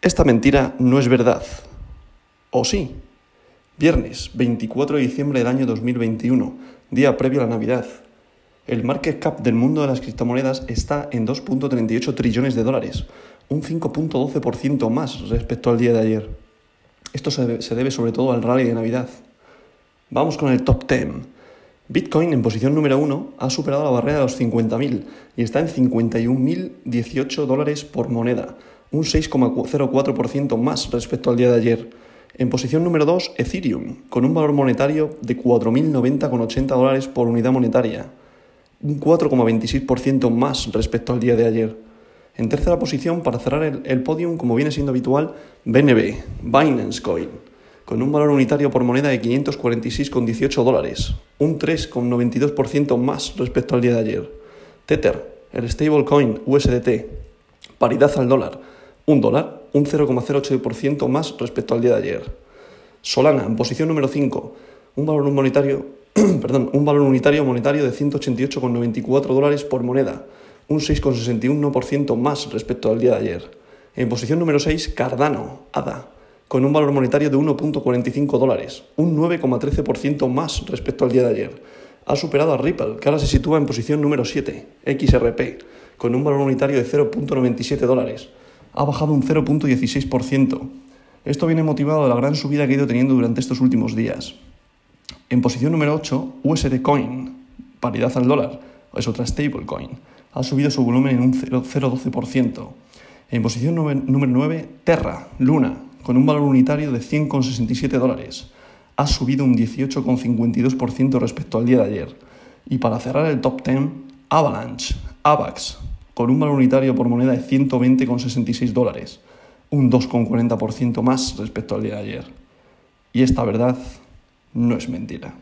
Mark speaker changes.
Speaker 1: Esta mentira no es verdad. ¿O sí? Viernes 24 de diciembre del año 2021, día previo a la Navidad. El market cap del mundo de las criptomonedas está en 2.38 trillones de dólares, un 5.12% más respecto al día de ayer. Esto se debe, sobre todo al rally de Navidad. Vamos con el top 10. Bitcoin en posición número 1 ha superado la barrera de los 50.000 y está en 51.018 dólares por moneda, un 6,04% más respecto al día de ayer. En posición número 2, Ethereum, con un valor monetario de 4.090,80 dólares por unidad monetaria, un 4,26% más respecto al día de ayer. En tercera posición, para cerrar el, el podium, como viene siendo habitual, BNB, Binance Coin, con un valor unitario por moneda de 546,18 dólares, un 3,92% más respecto al día de ayer. Tether, el stablecoin USDT, paridad al dólar, un dólar, un 0,08% más respecto al día de ayer. Solana, en posición número 5, un valor monetario, perdón, un valor unitario monetario de 188,94 dólares por moneda, un 6,61% más respecto al día de ayer. En posición número 6, Cardano, ADA, con un valor monetario de 1,45 dólares, un 9,13% más respecto al día de ayer. Ha superado a Ripple, que ahora se sitúa en posición número 7, XRP, con un valor unitario de 0,97 dólares, ha bajado un 0.16%. Esto viene motivado de la gran subida que ha ido teniendo durante estos últimos días. En posición número 8, USD Coin, paridad al dólar, es otra stablecoin, ha subido su volumen en un 0,12%. En posición número 9, Terra, Luna, con un valor unitario de 100,67 dólares, ha subido un 18,52% respecto al día de ayer. Y para cerrar el top 10, Avalanche, AVAX, con un valor unitario por moneda de 120,66 dólares, un 2,40% más respecto al día de ayer. Y esta verdad no es mentira.